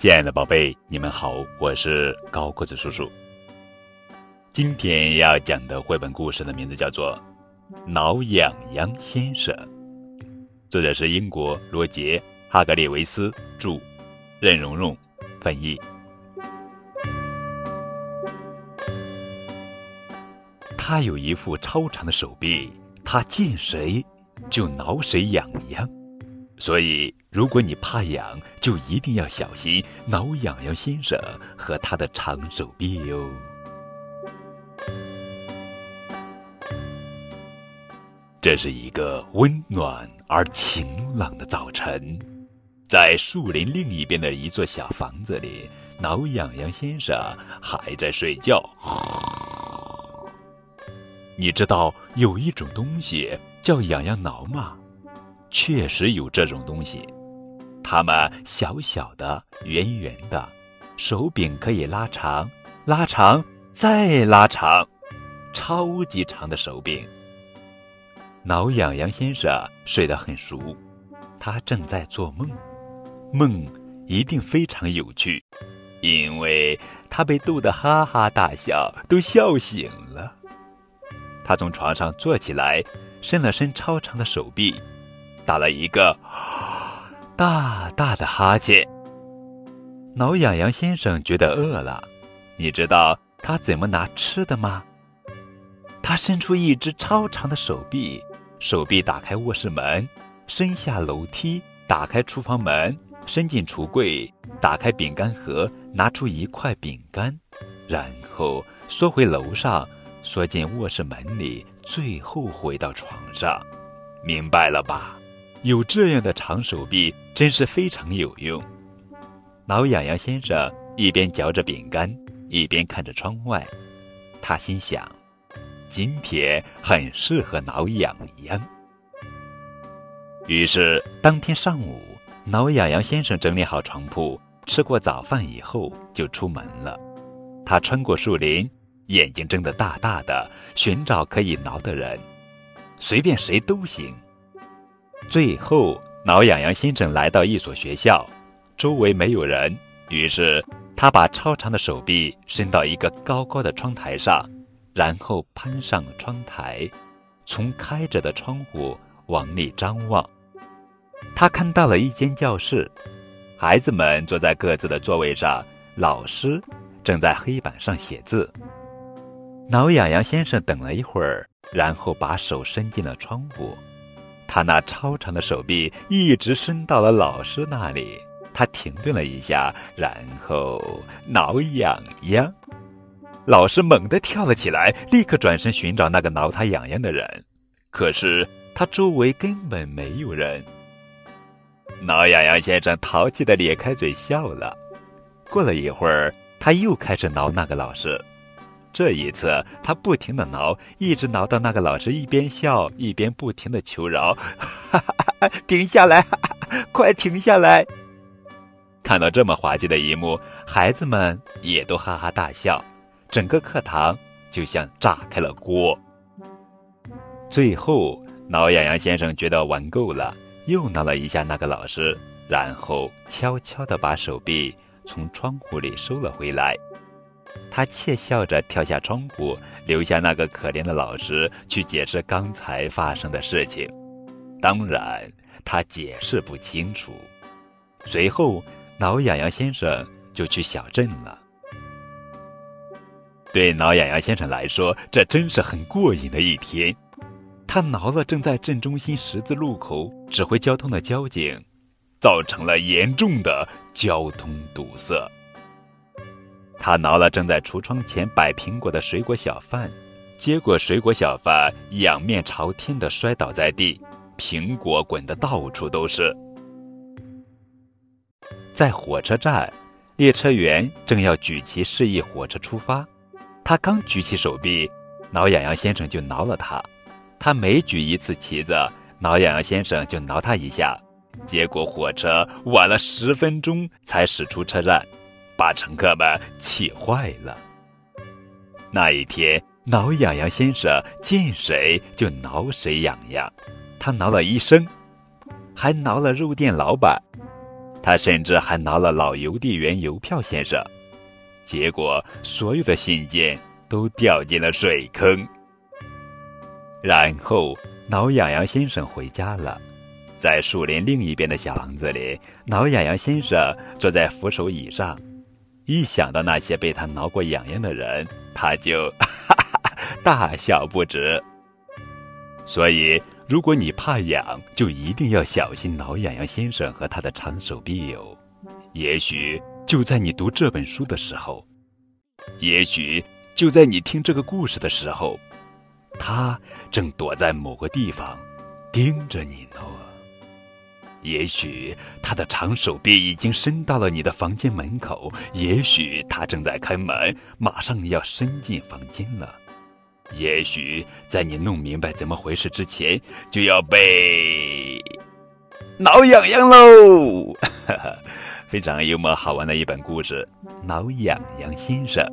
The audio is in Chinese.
亲爱的宝贝，你们好，我是高个子叔叔。今天要讲的绘本故事的名字叫做《挠痒痒先生》，作者是英国罗杰·哈格列维斯著，任蓉蓉翻译。他有一副超长的手臂，他见谁就挠谁痒痒，所以如果你怕痒，就一定要小心挠痒痒先生和他的长手臂哟。这是一个温暖而晴朗的早晨，在树林另一边的一座小房子里，挠痒痒先生还在睡觉。你知道有一种东西叫痒痒挠吗？确实有这种东西，它们小小的、圆圆的，手柄可以拉长、拉长再拉长，超级长的手柄。挠痒痒先生睡得很熟，他正在做梦，梦一定非常有趣，因为他被逗得哈哈大笑，都笑醒了。他从床上坐起来，伸了伸超长的手臂，打了一个大大的哈欠。挠痒痒先生觉得饿了，你知道他怎么拿吃的吗？他伸出一只超长的手臂。手臂打开卧室门，伸下楼梯，打开厨房门，伸进橱柜，打开饼干盒，拿出一块饼干，然后缩回楼上，缩进卧室门里，最后回到床上。明白了吧？有这样的长手臂真是非常有用。挠痒痒先生一边嚼着饼干，一边看着窗外，他心想。今天很适合挠痒痒。于是，当天上午，挠痒痒先生整理好床铺，吃过早饭以后，就出门了。他穿过树林，眼睛睁得大大的，寻找可以挠的人，随便谁都行。最后，挠痒痒先生来到一所学校，周围没有人，于是他把超长的手臂伸到一个高高的窗台上。然后攀上窗台，从开着的窗户往里张望。他看到了一间教室，孩子们坐在各自的座位上，老师正在黑板上写字。挠痒痒先生等了一会儿，然后把手伸进了窗户。他那超长的手臂一直伸到了老师那里。他停顿了一下，然后挠痒痒。老师猛地跳了起来，立刻转身寻找那个挠他痒痒的人。可是他周围根本没有人。挠痒痒先生淘气的咧开嘴笑了。过了一会儿，他又开始挠那个老师。这一次，他不停的挠，一直挠到那个老师一边笑一边不停的求饶：“，停下来，快停下来！”看到这么滑稽的一幕，孩子们也都哈哈大笑。整个课堂就像炸开了锅。最后，挠痒痒先生觉得玩够了，又挠了一下那个老师，然后悄悄地把手臂从窗户里收了回来。他窃笑着跳下窗户，留下那个可怜的老师去解释刚才发生的事情。当然，他解释不清楚。随后，挠痒痒先生就去小镇了。对挠痒痒先生来说，这真是很过瘾的一天。他挠了正在镇中心十字路口指挥交通的交警，造成了严重的交通堵塞。他挠了正在橱窗前摆苹果的水果小贩，结果水果小贩仰面朝天的摔倒在地，苹果滚得到处都是。在火车站，列车员正要举旗示意火车出发。他刚举起手臂，挠痒痒先生就挠了他。他每举一次旗子，挠痒痒先生就挠他一下。结果火车晚了十分钟才驶出车站，把乘客们气坏了。那一天，挠痒痒先生见谁就挠谁痒痒。他挠了医生，还挠了肉店老板。他甚至还挠了老邮递员邮票先生，结果所有的信件都掉进了水坑。然后，挠痒痒先生回家了，在树林另一边的小房子里，挠痒痒先生坐在扶手椅上，一想到那些被他挠过痒痒的人，他就哈 哈大笑不止。所以，如果你怕痒，就一定要小心挠痒痒先生和他的长手臂哦。也许就在你读这本书的时候，也许就在你听这个故事的时候，他正躲在某个地方盯着你呢。也许他的长手臂已经伸到了你的房间门口，也许他正在开门，马上要伸进房间了。也许在你弄明白怎么回事之前，就要被挠痒痒喽！哈 哈非常幽默好玩的一本故事，《挠痒痒先生》。